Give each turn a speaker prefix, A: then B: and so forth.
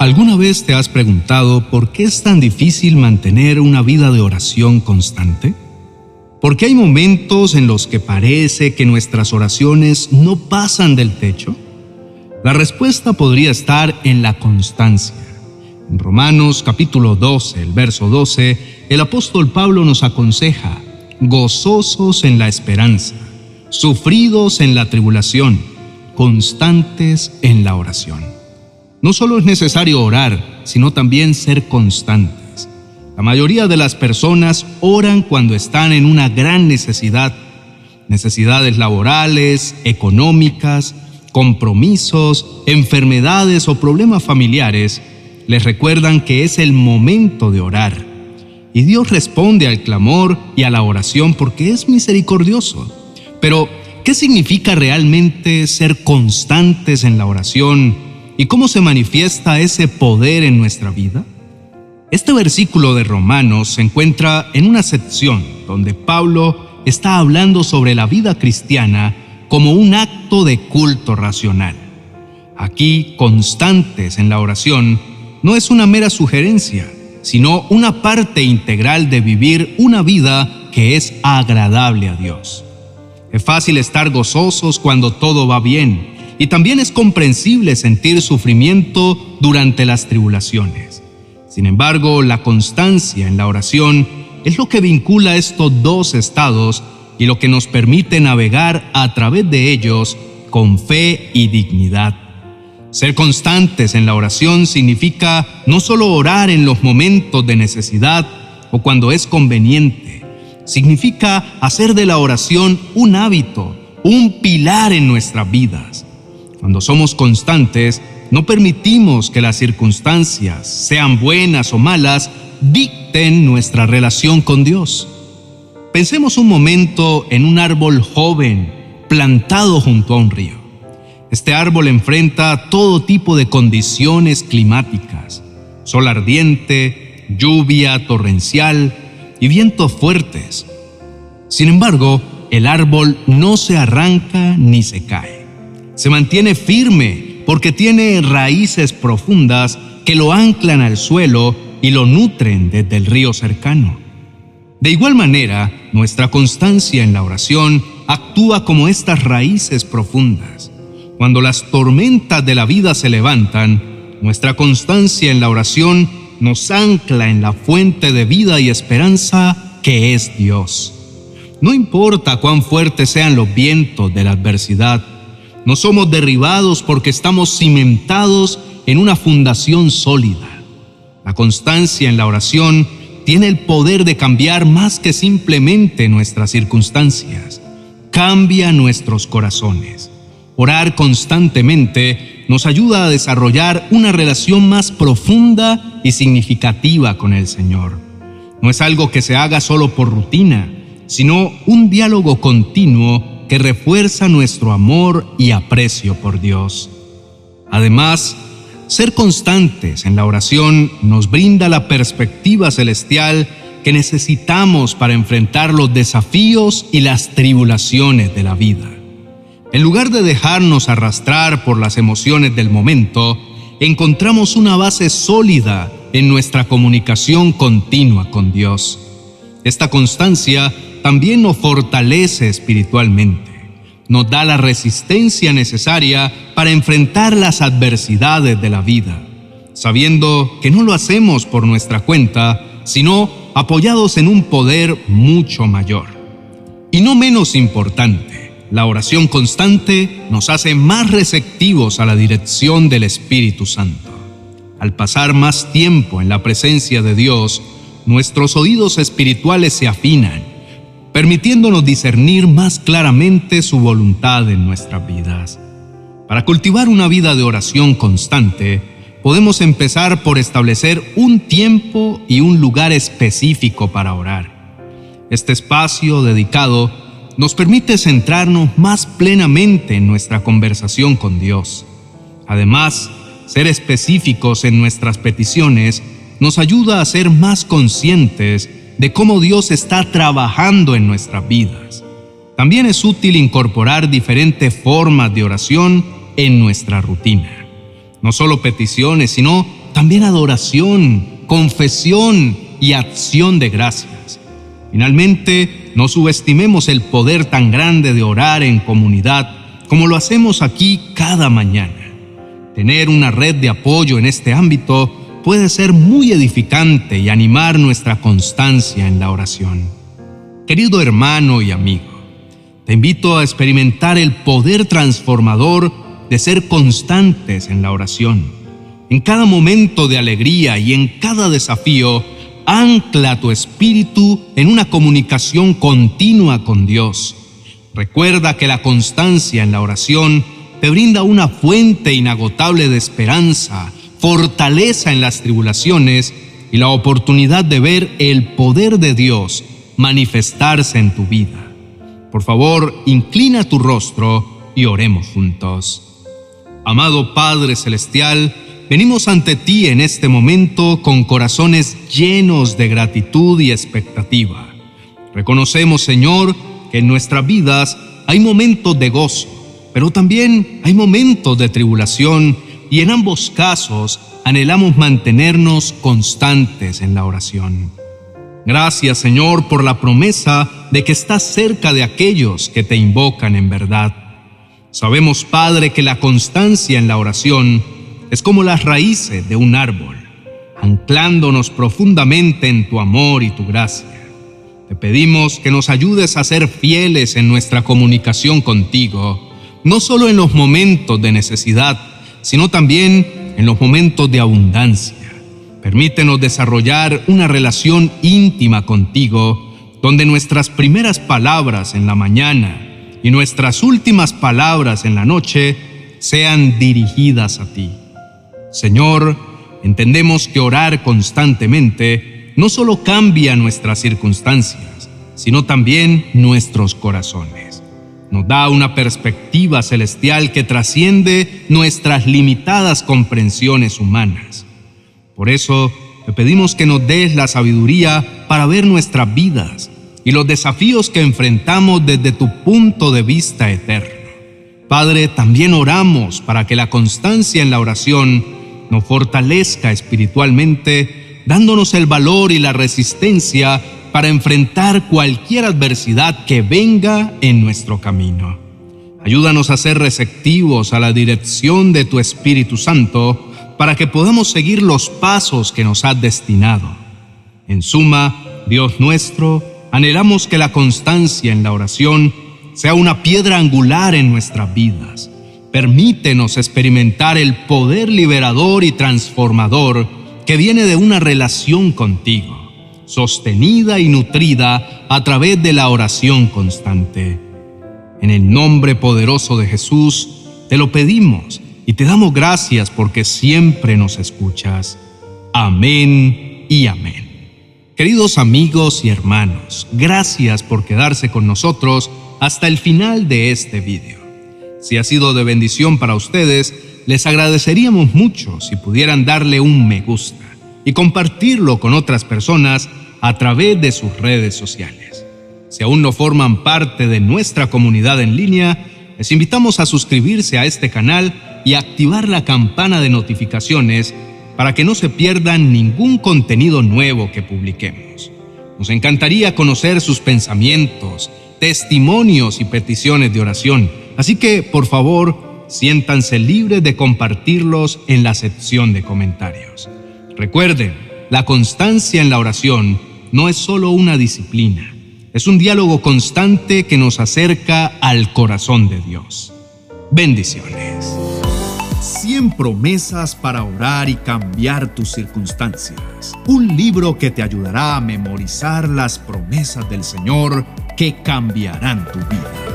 A: ¿Alguna vez te has preguntado por qué es tan difícil mantener una vida de oración constante? ¿Por qué hay momentos en los que parece que nuestras oraciones no pasan del techo? La respuesta podría estar en la constancia. En Romanos capítulo 12, el verso 12, el apóstol Pablo nos aconseja, gozosos en la esperanza, sufridos en la tribulación, constantes en la oración. No solo es necesario orar, sino también ser constantes. La mayoría de las personas oran cuando están en una gran necesidad, necesidades laborales, económicas, compromisos, enfermedades o problemas familiares, les recuerdan que es el momento de orar. Y Dios responde al clamor y a la oración porque es misericordioso. Pero, ¿qué significa realmente ser constantes en la oración? ¿Y cómo se manifiesta ese poder en nuestra vida? Este versículo de Romanos se encuentra en una sección donde Pablo está hablando sobre la vida cristiana como un acto de culto racional. Aquí, constantes en la oración, no es una mera sugerencia, sino una parte integral de vivir una vida que es agradable a Dios. Es fácil estar gozosos cuando todo va bien y también es comprensible sentir sufrimiento durante las tribulaciones. Sin embargo, la constancia en la oración es lo que vincula estos dos estados y lo que nos permite navegar a través de ellos con fe y dignidad. Ser constantes en la oración significa no solo orar en los momentos de necesidad o cuando es conveniente, significa hacer de la oración un hábito, un pilar en nuestras vidas. Cuando somos constantes, no permitimos que las circunstancias, sean buenas o malas, dicten nuestra relación con Dios. Pensemos un momento en un árbol joven plantado junto a un río. Este árbol enfrenta todo tipo de condiciones climáticas, sol ardiente, lluvia torrencial y vientos fuertes. Sin embargo, el árbol no se arranca ni se cae se mantiene firme porque tiene raíces profundas que lo anclan al suelo y lo nutren desde el río cercano. De igual manera, nuestra constancia en la oración actúa como estas raíces profundas. Cuando las tormentas de la vida se levantan, nuestra constancia en la oración nos ancla en la fuente de vida y esperanza que es Dios. No importa cuán fuertes sean los vientos de la adversidad, no somos derribados porque estamos cimentados en una fundación sólida. La constancia en la oración tiene el poder de cambiar más que simplemente nuestras circunstancias. Cambia nuestros corazones. Orar constantemente nos ayuda a desarrollar una relación más profunda y significativa con el Señor. No es algo que se haga solo por rutina, sino un diálogo continuo que refuerza nuestro amor y aprecio por Dios. Además, ser constantes en la oración nos brinda la perspectiva celestial que necesitamos para enfrentar los desafíos y las tribulaciones de la vida. En lugar de dejarnos arrastrar por las emociones del momento, encontramos una base sólida en nuestra comunicación continua con Dios. Esta constancia también nos fortalece espiritualmente, nos da la resistencia necesaria para enfrentar las adversidades de la vida, sabiendo que no lo hacemos por nuestra cuenta, sino apoyados en un poder mucho mayor. Y no menos importante, la oración constante nos hace más receptivos a la dirección del Espíritu Santo. Al pasar más tiempo en la presencia de Dios, nuestros oídos espirituales se afinan permitiéndonos discernir más claramente su voluntad en nuestras vidas. Para cultivar una vida de oración constante, podemos empezar por establecer un tiempo y un lugar específico para orar. Este espacio dedicado nos permite centrarnos más plenamente en nuestra conversación con Dios. Además, ser específicos en nuestras peticiones nos ayuda a ser más conscientes de cómo Dios está trabajando en nuestras vidas. También es útil incorporar diferentes formas de oración en nuestra rutina. No solo peticiones, sino también adoración, confesión y acción de gracias. Finalmente, no subestimemos el poder tan grande de orar en comunidad como lo hacemos aquí cada mañana. Tener una red de apoyo en este ámbito puede ser muy edificante y animar nuestra constancia en la oración. Querido hermano y amigo, te invito a experimentar el poder transformador de ser constantes en la oración. En cada momento de alegría y en cada desafío, ancla tu espíritu en una comunicación continua con Dios. Recuerda que la constancia en la oración te brinda una fuente inagotable de esperanza, fortaleza en las tribulaciones y la oportunidad de ver el poder de Dios manifestarse en tu vida. Por favor, inclina tu rostro y oremos juntos. Amado Padre Celestial, venimos ante ti en este momento con corazones llenos de gratitud y expectativa. Reconocemos, Señor, que en nuestras vidas hay momentos de gozo, pero también hay momentos de tribulación y en ambos casos anhelamos mantenernos constantes en la oración. Gracias Señor por la promesa de que estás cerca de aquellos que te invocan en verdad. Sabemos Padre que la constancia en la oración es como las raíces de un árbol, anclándonos profundamente en tu amor y tu gracia. Te pedimos que nos ayudes a ser fieles en nuestra comunicación contigo, no solo en los momentos de necesidad, sino también en los momentos de abundancia. Permítenos desarrollar una relación íntima contigo, donde nuestras primeras palabras en la mañana y nuestras últimas palabras en la noche sean dirigidas a ti. Señor, entendemos que orar constantemente no solo cambia nuestras circunstancias, sino también nuestros corazones. Nos da una perspectiva celestial que trasciende nuestras limitadas comprensiones humanas. Por eso te pedimos que nos des la sabiduría para ver nuestras vidas y los desafíos que enfrentamos desde tu punto de vista eterno. Padre, también oramos para que la constancia en la oración nos fortalezca espiritualmente, dándonos el valor y la resistencia para enfrentar cualquier adversidad que venga en nuestro camino. Ayúdanos a ser receptivos a la dirección de tu Espíritu Santo para que podamos seguir los pasos que nos has destinado. En suma, Dios nuestro, anhelamos que la constancia en la oración sea una piedra angular en nuestras vidas. Permítenos experimentar el poder liberador y transformador que viene de una relación contigo, sostenida y nutrida a través de la oración constante. En el nombre poderoso de Jesús, te lo pedimos y te damos gracias porque siempre nos escuchas. Amén y amén. Queridos amigos y hermanos, gracias por quedarse con nosotros hasta el final de este video. Si ha sido de bendición para ustedes, les agradeceríamos mucho si pudieran darle un me gusta y compartirlo con otras personas a través de sus redes sociales. Si aún no forman parte de nuestra comunidad en línea, les invitamos a suscribirse a este canal y activar la campana de notificaciones para que no se pierdan ningún contenido nuevo que publiquemos. Nos encantaría conocer sus pensamientos, testimonios y peticiones de oración, así que por favor siéntanse libres de compartirlos en la sección de comentarios. Recuerden, la constancia en la oración no es solo una disciplina, es un diálogo constante que nos acerca al corazón de Dios. Bendiciones.
B: 100 promesas para orar y cambiar tus circunstancias. Un libro que te ayudará a memorizar las promesas del Señor que cambiarán tu vida.